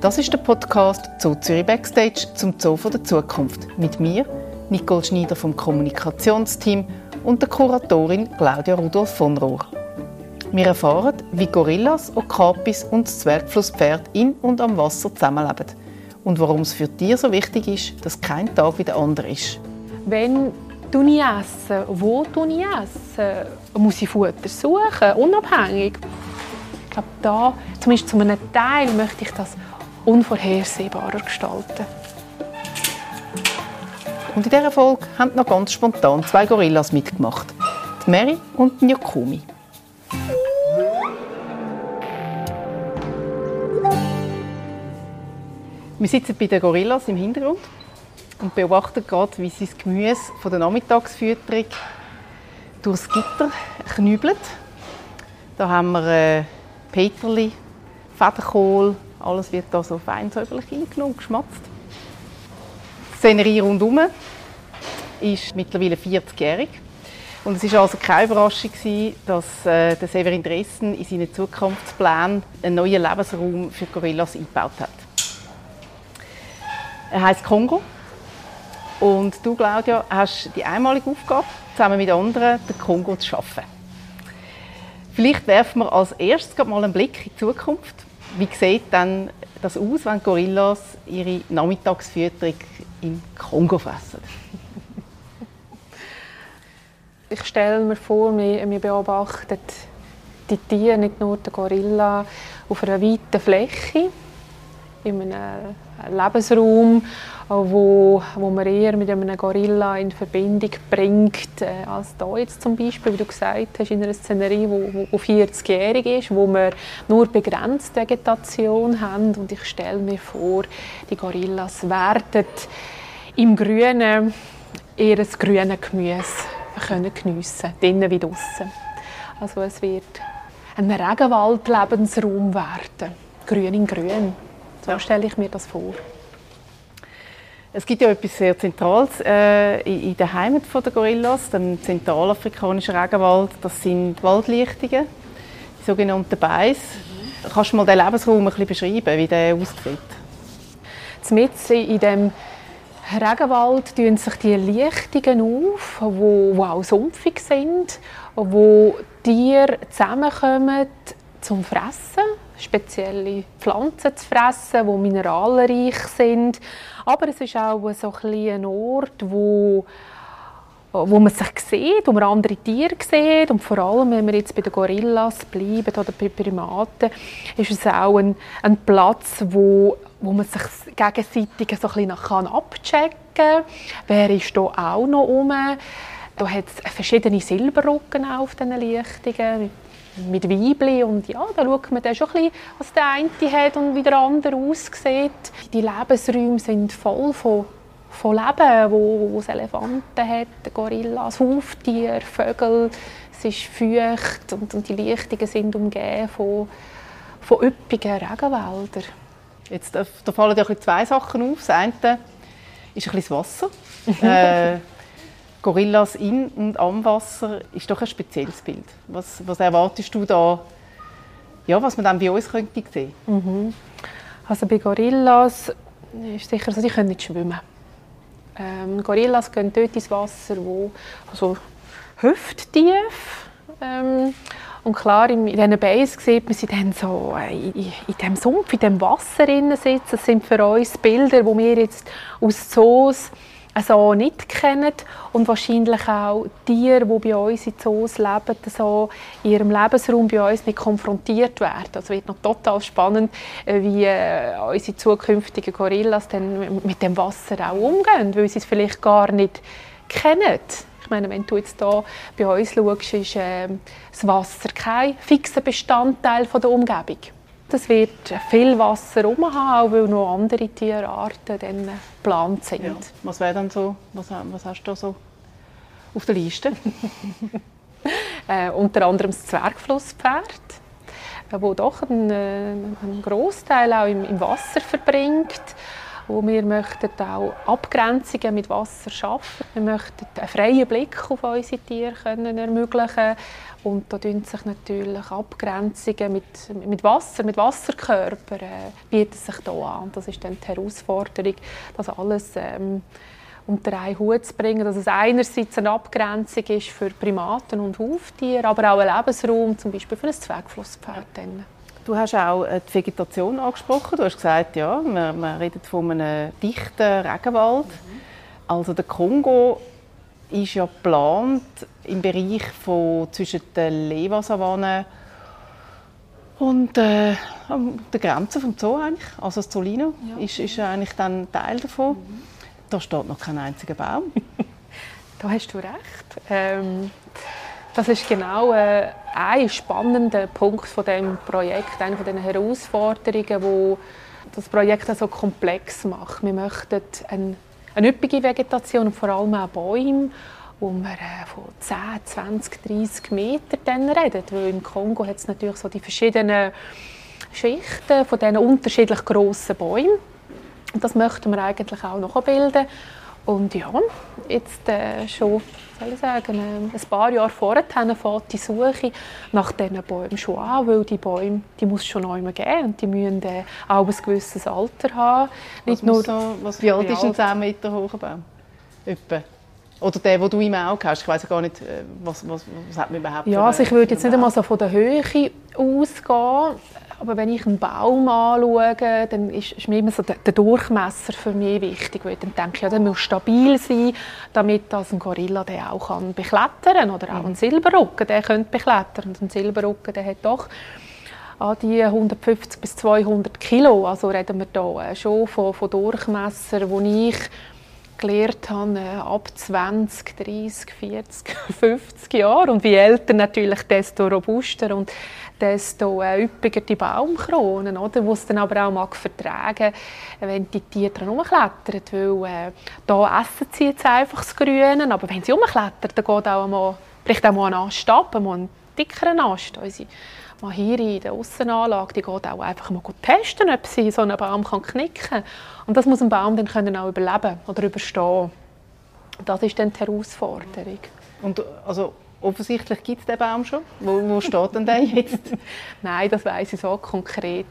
Das ist der Podcast Zoo Zürich Backstage zum Zoo der Zukunft mit mir, Nicole Schneider vom Kommunikationsteam und der Kuratorin Claudia Rudolf von Rohr. Wir erfahren, wie Gorillas, Okapis und das Zwergflusspferd in und am Wasser zusammenleben und warum es für Tiere so wichtig ist, dass kein Tag wie der andere ist. Wenn du ich essen, wo du ich essen, muss ich Futter suchen, unabhängig. Ich glaube, da, zumindest zu einem Teil, möchte ich das unvorhersehbarer gestalten. Und in dieser Folge haben noch ganz spontan zwei Gorillas mitgemacht. Die Mary und die Nyokumi. Wir sitzen bei den Gorillas im Hintergrund und beobachten gerade, wie das Gemüse von der Nachmittagsfütterung durchs Gitter knübeln. Da haben wir äh, Peterli, Federkohl, alles wird da so fein säuberlich eingenommen, geschmatzt. Die Szenerie rundherum ist mittlerweile 40-jährig. Und es war also keine Überraschung, dass äh, der Severin Dressen in seinen Zukunftsplänen einen neuen Lebensraum für Gorillas eingebaut hat. Er heißt Kongo. Und du, Claudia, hast die einmalige Aufgabe, zusammen mit anderen den Kongo zu schaffen. Vielleicht werfen wir als erstes mal einen Blick in die Zukunft. Wie sieht dann das aus, wenn Gorillas ihre Nachmittagsfütterung im Kongo fressen? Ich stelle mir vor, wir, wir beobachten die Tiere, nicht nur den Gorilla, auf einer weiten Fläche, in einem Lebensraum, wo, wo man eher mit einem Gorilla in Verbindung bringt, äh, als da jetzt zum Beispiel, wie du gesagt hast, in einer Szenerie, wo, wo 40-jährig ist, wo wir nur begrenzt Vegetation haben und ich stelle mir vor, die Gorillas werden im Grünen ihr grünes Gemüse können geniessen, drinnen wie draußen. Also es wird ein Regenwald-Lebensraum werden, grün in grün. So stelle ich mir das vor. Es gibt ja etwas sehr Zentrales äh, in, der Heimat der Gorillas, dem zentralafrikanischen Regenwald. Das sind Waldlichtungen, die sogenannten Beis. Kannst du mal den Lebensraum ein bisschen beschreiben, wie der aussieht? Mitten in dem Regenwald tun sich die Lichtungen auf, wo, wo auch sumpfig sind, wo Tiere zusammenkommen zum Fressen spezielle Pflanzen zu fressen, die mineralreich sind. Aber es ist auch so ein, Ort, wo wo man sich sieht, wo man andere Tiere sieht und vor allem, wenn wir jetzt bei den Gorillas bleiben oder bei Primaten, ist es auch ein, ein Platz, wo, wo man sich gegenseitig so ein bisschen abchecken kann. Wer ist hier auch noch rum? Da hat es verschiedene Silberrücken auf diesen Lichtungen mit Weibli und ja, da schaut man dann schon ein bisschen, was der eine hat und wie der andere aussieht. Die Lebensräume sind voll von, von Leben, wo, wo es Elefanten hat, Gorillas, Huftiere, Vögel. Es ist feucht und, und die Lichtungen sind umgeben von, von üppigen Regenwäldern. Jetzt, da fallen ja zwei Sachen auf. Das eine ist ein bisschen das Wasser. äh, Gorillas in und am Wasser ist doch ein spezielles Bild. Was, was erwartest du da, ja, was man dann bei uns könnte sehen? Mhm. Also bei Gorillas ist sicher so, sie können nicht schwimmen. Ähm, Gorillas gehen dort ins Wasser, wo also hüfttief ähm, und klar, in diesen Bays sieht man sie dann so äh, in, in diesem Sumpf, in diesem Wasser sitzen. Das sind für uns Bilder, die wir jetzt aus Zoos so nicht kennen und wahrscheinlich auch Tiere, die bei uns in Zoos leben, so in ihrem Lebensraum bei uns nicht konfrontiert werden. Also wird noch total spannend, äh, wie äh, unsere zukünftigen Gorillas dann mit dem Wasser auch umgehen, weil sie es vielleicht gar nicht kennen. Ich meine, wenn du jetzt hier bei uns schaust, ist äh, das Wasser kein fixer Bestandteil der Umgebung. Es wird viel Wasser haben, weil noch andere Tierarten dann geplant sind. Ja. Was wäre dann so, was, was hast du da so auf der Liste? äh, unter anderem das Zwergflusspferd, äh, wo doch einen, äh, einen Großteil auch im, im, Wasser verbringt wo wir möchten auch Abgrenzungen mit Wasser schaffen. Wir möchten einen freien Blick auf unsere Tiere können ermöglichen und da tun sich natürlich Abgrenzungen mit, mit Wasser, mit Wasserkörpern äh, bieten sich da an. Das ist dann die Herausforderung, das alles ähm, unter einen Hut zu bringen, dass es einerseits eine Abgrenzung ist für Primaten und Huftiere, aber auch ein Lebensraum, zum Beispiel für ein Zwergflusspferd. Du hast auch äh, die Vegetation angesprochen. Du hast gesagt, ja, wir, wir reden von einem dichten Regenwald. Mhm. Also der Kongo ist ja geplant im Bereich von zwischen der Lewa-Savanne und äh, der Grenze vom Zoo eigentlich. Also das Zolino ja. ist, ist eigentlich dann Teil davon. Mhm. Da steht noch kein einziger Baum. da hast du recht. Ähm, das ist genau äh, ein spannender Punkt von dem Projekt, eine von den Herausforderungen, wo das Projekt so komplex macht. Wir möchten eine, eine üppige Vegetation und vor allem auch Bäume, wo wir äh, von 10, 20, 30 Metern reden. Weil im Kongo hat es natürlich so die verschiedenen Schichten von diesen unterschiedlich grossen Bäumen. Und das möchten wir eigentlich auch noch bilden. Und ja, jetzt äh, schon soll ich sagen, äh, ein paar Jahre vorher fängt die Suche nach diesen Bäumen schon an, weil die Bäume die muss schon neu geben und die müssen äh, auch ein gewisses Alter haben. Nicht was nur, so, was, wie alt ist ein 10 Meter hoher Baum? Etwa. Oder der, den du im Auge hast. Ich weiß gar nicht, äh, was, was, was hat man überhaupt Ja, also ich würde jetzt nicht einmal so von der Höhe ausgehen. Aber wenn ich einen Baum anschaue, dann ist, ist mir immer so der, der, Durchmesser für mich wichtig. Weil dann denke ich, ja, der muss stabil sein, damit das ein Gorilla den auch kann beklettern kann. Oder auch ein Silberrücken, der könnte beklettern. Und ein Silberrücken, der hat doch an die 150 bis 200 Kilo. Also reden wir da schon von, von Durchmesser, wo ich gelernt habe, äh, ab 20, 30, 40, 50 Jahren. Und wie älter natürlich, desto robuster und desto äh, üppiger die Baumkronen, oder? Wo es dann aber auch mag vertragen, wenn die Tiere dran rumklettern, weil äh, da essen sie jetzt einfach das Grüne, aber wenn sie rumklettern, dann geht auch mal, bricht auch mal ein Ast ab, mal dickeren Ast. Unsere Mahiri in der Aussenanlage, die geht auch einfach mal testen, ob sie so einen Baum kann knicken kann. Und das muss ein Baum dann können auch überleben oder überstehen. Das ist dann die Herausforderung. Und also offensichtlich gibt es den Baum schon. Wo, wo steht denn der jetzt? Nein, das weiß ich so konkret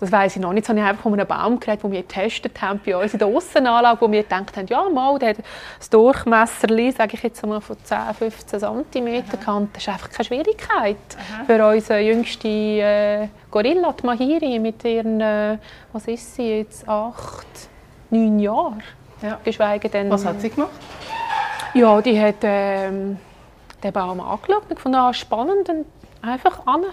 das weiß ich noch nicht. Habe ich einfach von einem Baum geredet, den wir getestet haben bei uns in der Aussenanlage, wo wir gedacht haben, ja mal, der hat das Durchmesser, sage ich jetzt mal, von 10, 15 cm gehabt. Das ist einfach keine Schwierigkeit Aha. für unsere jüngste äh, Gorilla, die Mahiri, mit ihren, äh, was ist sie jetzt, acht, neun Jahren. Ja. Geschweige denn... Was hat sie gemacht? Ja, die hat ähm, den Baum angeschaut und fand ah, spannend und einfach an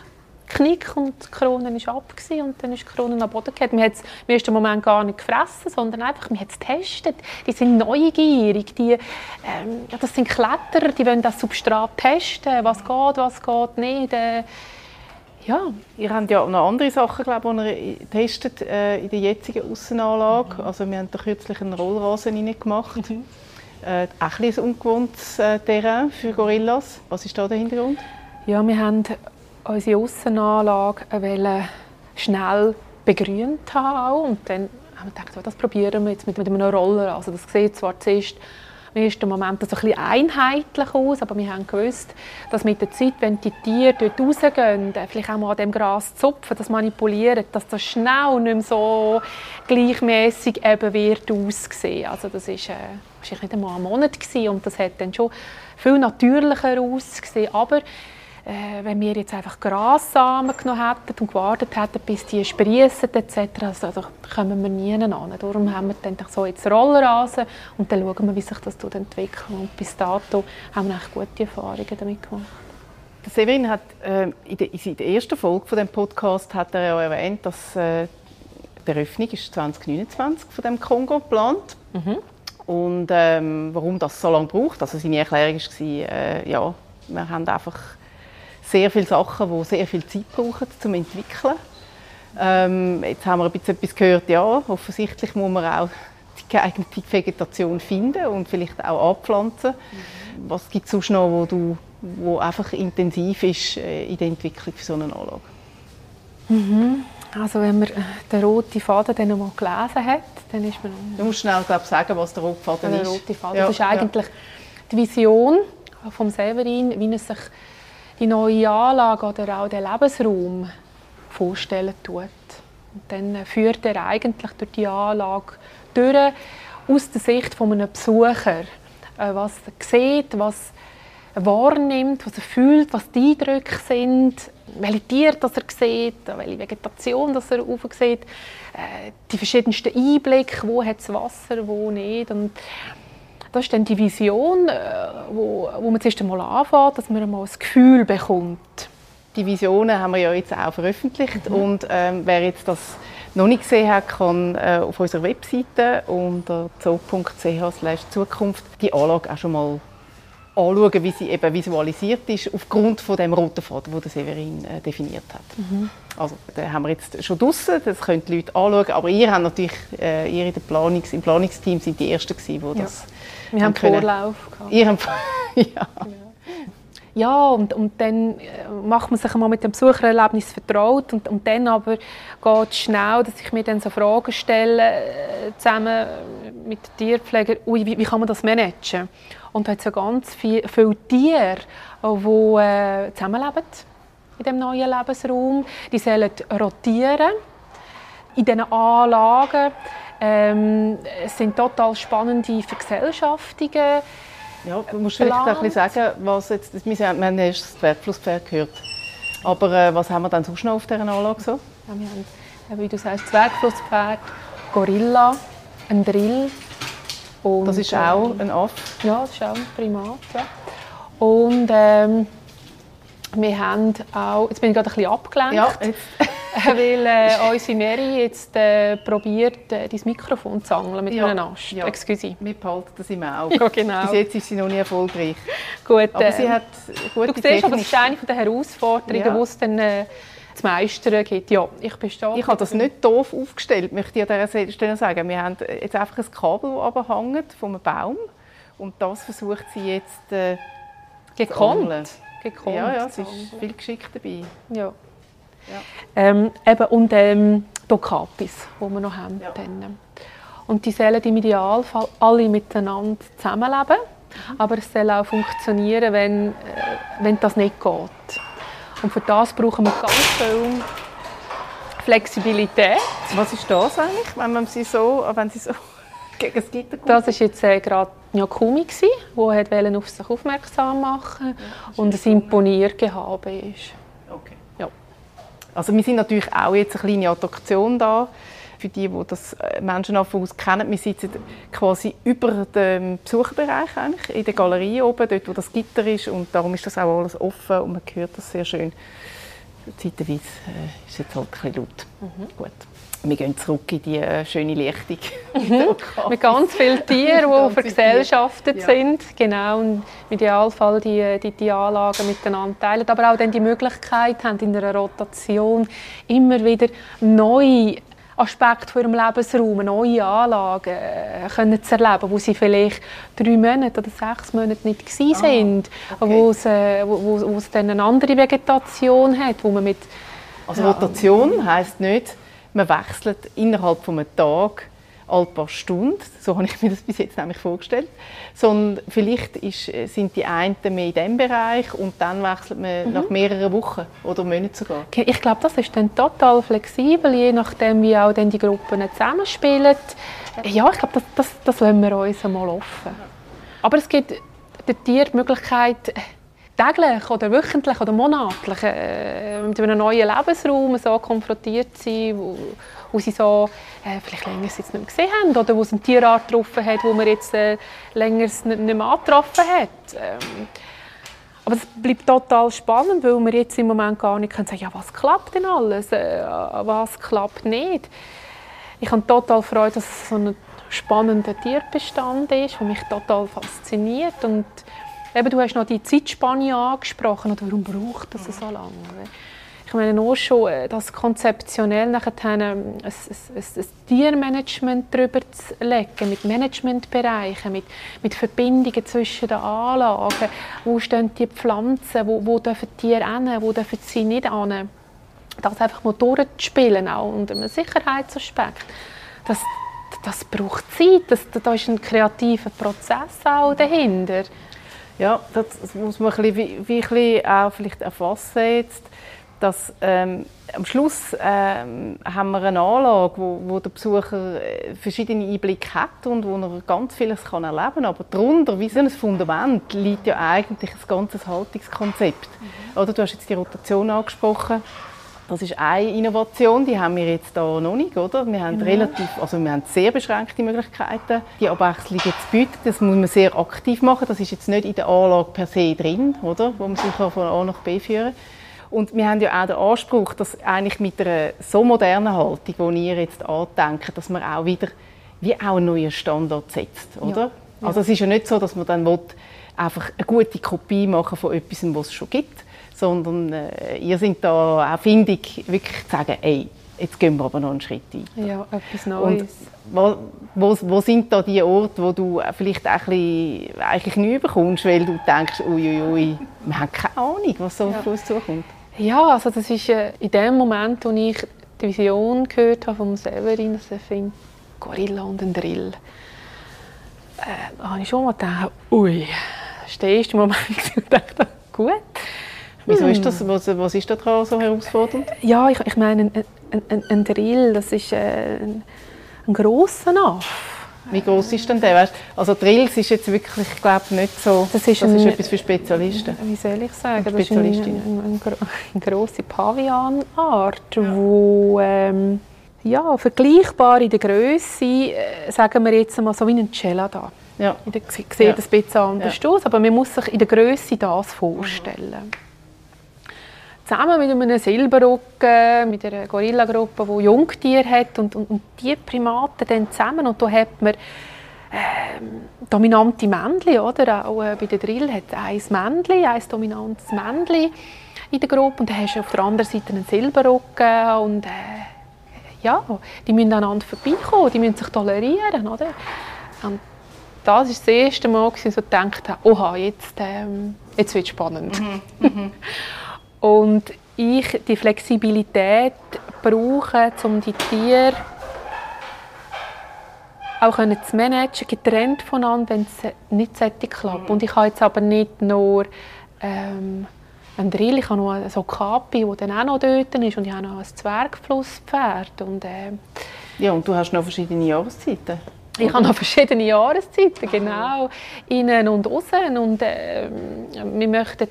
Knick und die Krone war ab und dann ist die Krone am Boden gefallen. Wir haben es im Moment gar nicht gefressen, sondern einfach, wir haben es getestet. Die sind neugierig, die, ähm, ja, das sind Kletterer, die wollen das Substrat testen, was geht, was geht nicht. Äh, ja. Ihr habt ja noch andere Sachen, glaube ich, die ihr testet äh, in der jetzigen Aussenanlage. Mhm. Also wir haben da kürzlich einen Rollrasen reingemacht. Mhm. Äh, auch ein, ein ungewohntes äh, Terrain für Gorillas. Was ist da der Hintergrund? Ja, wir haben unsere Aussenanlage schnell begrünt haben. Und dann haben wir gedacht, das probieren wir jetzt mit, einem Roller. Also das sieht zwar zuerst im ersten Moment ein bisschen einheitlich aus, aber wir haben gewusst, dass mit der Zeit, wenn die Tiere dort rausgehen, vielleicht auch mal an dem Gras zupfen, das manipulieren, dass das schnell nicht mehr so gleichmäßig eben wird aussehen. Also das ist, äh, wahrscheinlich nicht einmal ein Monat gewesen, und das hat dann schon viel natürlicher ausgesehen. Aber äh, wenn wir jetzt einfach Grassamen genommen hätten und gewartet hätten, bis die sprießen etc., also, da kommen wir nie an. Darum haben wir dann so jetzt Rollrasen und dann schauen wir, wie sich das entwickelt. Und bis dato haben wir eigentlich gute Erfahrungen damit gemacht. Der Severin hat äh, in, der, in der ersten Folge von dem Podcast hat er ja erwähnt, dass äh, die Eröffnung ist 2029 von dem Kongo geplant. Mhm. Und ähm, warum das so lange braucht, also seine Erklärung war, äh, ja, wir haben einfach sehr viele Sachen, die sehr viel Zeit brauchen zum Entwickeln. Ähm, jetzt haben wir ein bisschen etwas gehört, ja, offensichtlich muss man auch die geeignete Vegetation finden und vielleicht auch anpflanzen. Mhm. Was gibt es sonst noch, wo, du, wo einfach intensiv ist äh, in der Entwicklung für so eine Anlage? Mhm. Also wenn man den roten Faden dann mal gelesen hat, dann ist man... Du musst schnell glaub, sagen, was der rote Faden der ist. Rote Faden. Ja, das ist eigentlich ja. die Vision von Severin, wie er sich die neue Anlage oder auch den Lebensraum vorstellen tut. Und dann führt er eigentlich durch die Anlage durch, aus der Sicht von einem Besucher, äh, was er sieht, was er wahrnimmt, was er fühlt, was die Eindrücke sind, welche Tiere das er sieht, welche Vegetation das er sieht, äh, die verschiedensten Einblicke, wo hat es Wasser, wo nicht. Und das ist dann die Vision, äh, wo, wo man zuerst einmal anfängt, dass man einmal ein Gefühl bekommt. Die Visionen haben wir ja jetzt auch veröffentlicht mhm. und ähm, wer jetzt das noch nicht gesehen hat, kann äh, auf unserer Webseite unter zoo.ch/zukunft die Anlage auch schon mal anschauen, wie sie eben visualisiert ist, aufgrund von dem roten Faden, den Severin äh, definiert hat. Mhm. Also, den haben wir jetzt schon draußen, das können die Leute anschauen, aber ihr habt natürlich, äh, ihr in der Planungs-, im Planungsteam sind die Ersten gewesen, die ja. das Wir haben können. Vorlauf gehabt. Ihr habt, ja. Ja, und, und dann äh, macht man sich einmal mit dem Besuchererlebnis vertraut und, und dann aber geht es schnell, dass ich mir dann so Fragen stelle, äh, zusammen mit den Tierpflegern, ui, wie, wie kann man das managen? Und da hat es ja ganz viel, viele Tiere, die äh, zusammenleben in diesem neuen Lebensraum. Die sollen rotieren in diesen Anlagen. Ähm, es sind total spannende Vergesellschaftungen. Ja, du musst vielleicht ein bisschen sagen, was jetzt, wir haben erst das Zwergflusspferd gehört, aber äh, was haben wir dann sonst noch auf dieser Anlage so? Ja, wir haben, wie du sagst, Zwergflusspferd, Gorilla, ein Drill, und, das ist auch ein Aff? Ja, das ist auch ein Primat. Ja. Und ähm, wir haben auch, jetzt bin ich gerade ein bisschen abgelenkt, ja, weil äh, unsere Mary jetzt äh, probiert, äh, dein Mikrofon zu angeln mit ja, einem Ast. Ja. Excuse. Wir behalten das im Auge. Ja, genau. Bis jetzt ist sie noch nie erfolgreich. Gut, aber sie ähm, hat gute Du siehst, aber das ist eine der Herausforderungen, ja. die es dann äh, zu meistern gibt. Ja, ich bestehe. Ich habe das nicht doof aufgestellt, möchte ich an dieser Stelle sagen. Wir haben jetzt einfach ein Kabel, das hängt von einem Baum und das versucht sie jetzt äh, gekonnt. Gekonnt. Ja, ja, es ist viel Geschick dabei. Ja. ja. Ähm, eben, und ähm, Dokapis, die wir noch haben. Ja. Dann. Und die sollen im Idealfall alle miteinander zusammenleben. Mhm. Aber es soll auch funktionieren, wenn, äh, wenn das nicht geht. Und für das brauchen wir ganz viel Flexibilität. Was ist das eigentlich, wenn man sie so, wenn sie so gegen das Gitter kommt? Das war jetzt äh, gerade Nyakumi, der auf sich aufmerksam machen ja, und ein Imponiergehabe ist. Okay. Ja. Also wir sind natürlich auch jetzt eine kleine Attraktion da für die, die das äh, Menschenaffen kennen, wir sitzen quasi über dem Besucherbereich eigentlich, in der Galerie oben, dort wo das Gitter ist und darum ist das auch alles offen und man hört das sehr schön. Zeitweise äh, ist es jetzt halt ein bisschen laut. Mhm. Gut. Wir gehen zurück in die äh, schöne Lichtung. Mit ganz vielen Tieren, die vergesellschaftet ja. sind. Genau, und im Idealfall die, die, die Anlagen miteinander teilen. Aber auch dann die Möglichkeit haben, in einer Rotation immer wieder neu Aspekt von ihrem Lebensraum, neue Anlagen äh, können zu erleben, wo sie vielleicht drei Monate oder sechs Monate nicht gewesen ah, sind, okay. wo, es, äh, wo, wo, es dann eine andere Vegetation hat, wo man mit... Also Rotation heisst nicht, man wechselt innerhalb von einem Tag alle paar Stunden, so habe ich mir das bis jetzt nämlich vorgestellt, sondern vielleicht ist, sind die einen mehr in diesem Bereich und dann wechselt man mhm. nach mehreren Wochen oder Monaten sogar. Ich glaube, das ist dann total flexibel, je nachdem, wie auch dann die Gruppen zusammenspielen. Ja, ich glaube, das, das, das lassen wir uns einmal offen. Aber es gibt den Tieren die Möglichkeit, täglich oder wöchentlich oder monatlich äh, mit einem neuen Lebensraum so konfrontiert zu sein, wo, wo sie so äh, vielleicht länger jetzt nicht mehr gesehen haben oder wo es eine Tierart getroffen hat, wo man jetzt äh, länger nicht, nicht mehr angetroffen hat. Ähm, aber es bleibt total spannend, weil wir jetzt im Moment gar nicht können sagen ja, was klappt denn alles, äh, was klappt nicht. Ich habe total Freude, dass es so ein spannender Tierbestand ist, der mich total fasziniert und eben, du hast noch die Zeitspanne angesprochen, oder warum braucht das so lange? Ich meine nur schon, äh, das konzeptionell nachher ein, ein, ein, Tiermanagement darüber zu legen, mit Managementbereichen, mit, mit Verbindungen zwischen den Anlagen. Wo stehen die Pflanzen, wo, wo dürfen die Tiere hin, wo dürfen sie nicht hin? das einfach mal durchzuspielen, auch unter einem Sicherheitsaspekt, das, das braucht Zeit, das, da ist ein kreativer Prozess auch dahinter. Ja, das muss man ein bisschen, wie, wie ein bisschen auch vielleicht erfassen jetzt, dass ähm, am Schluss ähm, haben wir eine Anlage, wo, wo der Besucher äh, verschiedene Einblicke hat und wo er ganz vieles kann erleben kann. Aber darunter, wie so ein Fundament, liegt ja eigentlich ein ganzes Haltungskonzept. Mhm. Oder, du hast jetzt die Rotation angesprochen. Das ist eine Innovation, die haben wir jetzt hier noch nicht, oder? Wir haben, mhm. relativ, also wir haben sehr beschränkte Möglichkeiten, die Abwechslung jetzt bieten. Das muss man sehr aktiv machen. Das ist jetzt nicht in der Anlage per se drin, oder? Wo man sich von A nach B führen kann. Und wir haben ja auch den Anspruch, dass eigentlich mit einer so modernen Haltung, die ihr jetzt andenkt, dass man auch wieder wie auch einen neuen Standard setzt, oder? Ja. Ja. Also es ist ja nicht so, dass man dann will, einfach eine gute Kopie machen von etwas, was es schon gibt, sondern äh, ihr seid da auch findig, wirklich zu sagen, ey, jetzt gehen wir aber noch einen Schritt ein. Ja, etwas Neues. Und wo, wo, wo, sind da die Orte, wo du vielleicht ein bisschen, eigentlich nie bekommst, weil du denkst, uiuiui, ui, ui, wir haben keine Ahnung, was so ja. auf uns zukommt? Ja, also das ist äh, in dem Moment, wo ich die Vision gehört habe vom Severin, dass er findet, Gorilla und ein Drill, äh, habe ich schon mal gedacht, ui, das ist der erste Moment, wo ich dachte, gut. Wieso ist das, was, was ist daran so herausfordernd? Ja, ich, ich meine, ein, ein, ein Drill, das ist äh, ein, ein grosser Aff. Wie groß ist denn der? Weißt, also Drills ist jetzt wirklich, ich glaube, nicht so. Das ist, das ein, ist etwas für Spezialisten. Wie soll ich sagen? Das ist eine, eine, eine, grosse Pavianart, ja. wo ähm, ja, vergleichbar in der Größe, äh, sagen wir jetzt mal so wie ein Cella da. Ja. Der, sieht ja. ein bisschen anders ja. aus, aber man muss sich in der Größe das vorstellen. Mhm zusammen mit einem Silberrücken, mit einer Gorilla-Gruppe, die Jungtiere hat und, und, und die Primaten dann zusammen und da hat man ähm, dominante Männchen, oder? Auch äh, bei der Drill hat ein Männchen, ein dominantes Männchen in der Gruppe und dann hast du auf der anderen Seite einen Silberrücken und äh, ja, die müssen aneinander vorbeikommen, die müssen sich tolerieren, oder? Und das war das erste Mal, als ich so dachte, oha, jetzt, ähm, jetzt wird es spannend. Mhm. Und ich die Flexibilität brauche, um die Tiere auch zu managen, getrennt voneinander, wenn es nicht klappt. Und ich habe jetzt aber nicht nur ähm, einen Drill, ich habe noch so Kapi, der dann auch noch dort ist und ich habe noch ein Zwergflusspferd. Und, äh, ja, und du hast noch verschiedene Jahreszeiten. Ich habe noch verschiedene Jahreszeiten, genau, innen und außen. Und äh, wir möchten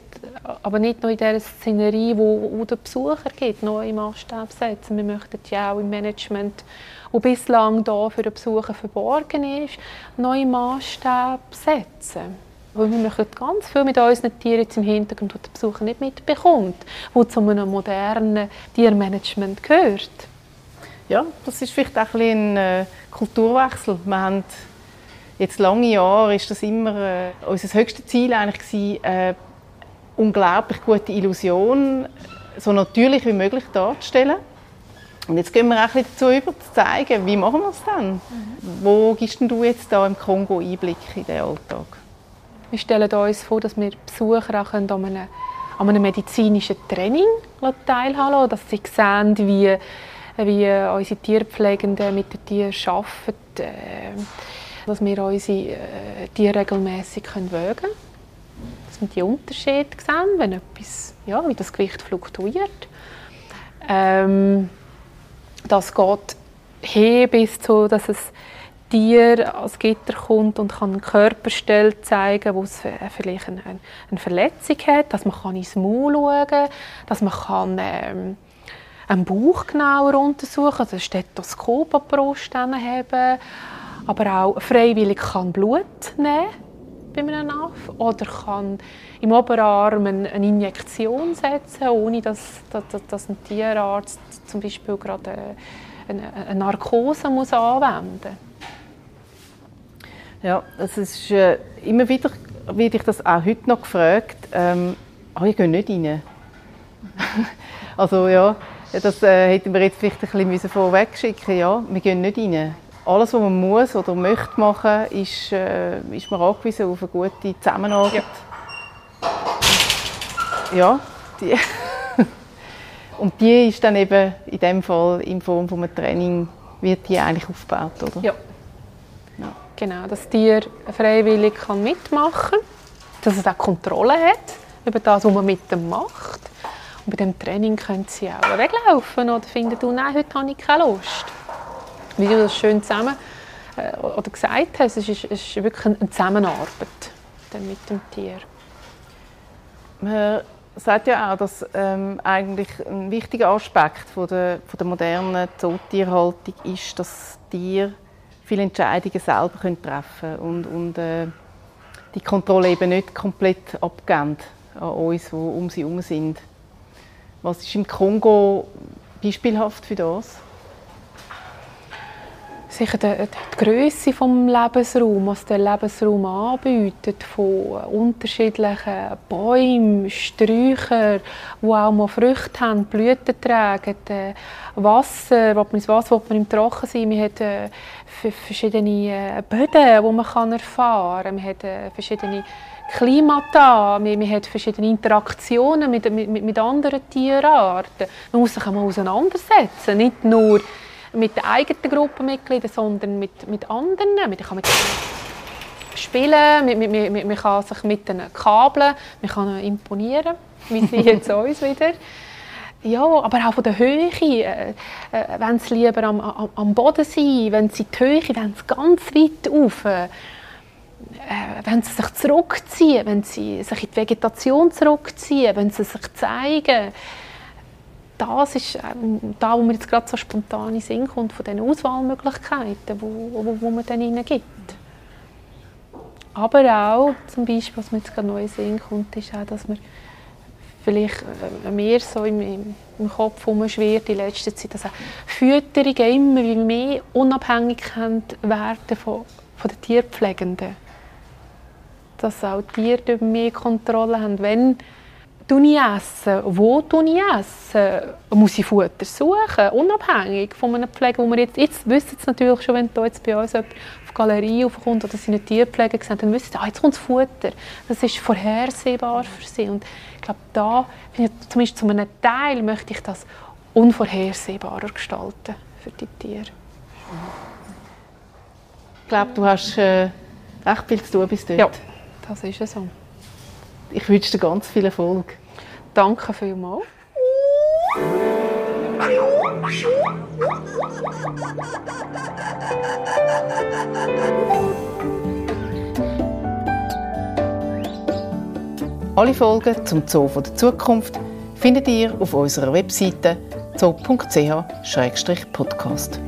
aber nicht nur in dieser Szenerie, wo, wo der Besucher geht, neue Maßstäbe setzen. Wir möchten ja auch im Management, wo bislang da für den Besucher verborgen ist, neue Maßstäbe setzen. Weil wir möchten ganz viel mit unseren Tieren jetzt im Hintergrund, die der Besucher nicht mitbekommt, wo zu einem modernen Tiermanagement gehört. Ja, das ist vielleicht auch ein, ein äh, Kulturwechsel. Wir haben jetzt lange Jahre ist das immer äh, unser höchstes Ziel eigentlich gewesen, äh, unglaublich gute Illusion so natürlich wie möglich darzustellen. Und jetzt gehen wir auch ein dazu über, zu zeigen, wie machen wir es dann? Mhm. Wo gibst du jetzt da im Kongo Einblick in den Alltag? Wir stellen uns vor, dass wir Besucher auch an einem, an einem medizinischen Training teilhaben können, dass sie sehen, wie wie unsere Tierpflegenden mit den Tieren arbeiten, äh, dass wir unsere äh, Tiere regelmässig wägen können. Dass wir die Unterschiede sehen, wenn etwas, ja, wie das Gewicht fluktuiert. Ähm, das geht hin bis zu, dass es Tier als Gitter kommt und kann eine Körperstelle zeigen, wo es vielleicht eine, eine Verletzung hat, dass man ins Maul schauen kann, dass man kann, ähm, einen Bauch genauer untersuchen, also ein Stethoskop an die Brust haben, aber auch freiwillig kann Blut nehmen bei einem Aff oder kann im Oberarm eine Injektion setzen, ohne dass, dass, dass ein Tierarzt zum Beispiel gerade eine, eine Narkose muss anwenden muss. Ja, das ist äh, immer wieder werde ich das auch heute noch gefragt. Ähm, oh, ich gehe nicht rein. also ja, ja, das äh, hätten wir jetzt vielleicht ein bisschen vorweg schicken Ja, wir gehen nicht rein. Alles, was man muss oder möchte machen, ist, äh, ist man angewiesen auf eine gute Zusammenarbeit. Ja, ja die Und die ist dann eben in dem Fall in Form von einem Training wird die eigentlich aufgebaut, oder? Ja. ja. Genau, dass das Tier freiwillig kann mitmachen kann, dass es auch Kontrolle hat über das, was man mit dem macht. Bei dem Training können sie auch weglaufen oder finden, du, nein, heute habe ich keine Lust. Wie du das schön zusammen äh, oder gesagt hast, es ist, es ist wirklich eine Zusammenarbeit mit dem Tier. Man sagt ja auch, dass ähm, eigentlich ein wichtiger Aspekt von der, von der modernen Zootierhaltung ist, dass Tiere viele Entscheidungen selber können treffen und, und äh, die Kontrolle eben nicht komplett abgeben an uns, die um sie herum sind. Was ist im Kongo beispielhaft für das? sicher die, die Größe des Lebensraums, was der Lebensraum anbietet, von unterschiedlichen Bäumen, Sträuchern, die auch mal Früchte haben, Blüten tragen, äh, Wasser, will man Wasser will man im Trocken sein, man hat äh, verschiedene äh, Böden, die man erfahren kann, man hat äh, verschiedene Klimata, man, man hat verschiedene Interaktionen mit, mit, mit anderen Tierarten. Man muss sich einmal auseinandersetzen, nicht nur mit den eigenen Gruppenmitgliedern, sondern mit, mit anderen. Man kann mit spielen, man, man, man, man kann sich mit den Kabeln, man kann imponieren, wie sie jetzt uns wieder. Ja, aber auch von der Höhe. Äh, äh, wenn sie lieber am, am, am, Boden sind, wenn sie die Höhe, wenn sie ganz weit rauf, äh, wenn sie sich zurückziehen, wenn sie sich in die Vegetation zurückziehen, wenn sie sich zeigen, das ist ähm, da, wo mir jetzt gerade so spontan in Sinn kommt, von den Auswahlmöglichkeiten, wo, wo, wo man dann ihnen gibt. Aber auch, zum Beispiel, was mir jetzt gerade neu in Sinn kommt, ist auch, dass man vielleicht äh, mir so im, im, im Kopf herumschwirrt in letzter Zeit, dass auch Fütterungen immer mehr unabhängig werden von, von den Tierpflegenden. Dass auch die Tiere mehr Kontrolle haben, wenn ich essen? Wo ich essen? Muss ich Futter suchen? Unabhängig von einem Pfleger, wo wir jetzt, jetzt wissen es natürlich schon, wenn da jetzt bei uns jemand auf die Galerie aufkommt oder seine Tierpflege sehen, dann wissen sie, ah, jetzt kommt das Futter. Das ist vorhersehbar für sie. Und ich glaube, da, zumindest zu einem Teil, möchte ich das unvorhersehbarer gestalten für die Tiere. Ich glaube, du hast äh, recht viel zu tun bis dort. Ja, das ist so. Ich wünsche dir ganz viel Erfolg. Danke vielmals. Alle Folgen zum Zoo der Zukunft findet ihr auf unserer Webseite zoo.ch-podcast.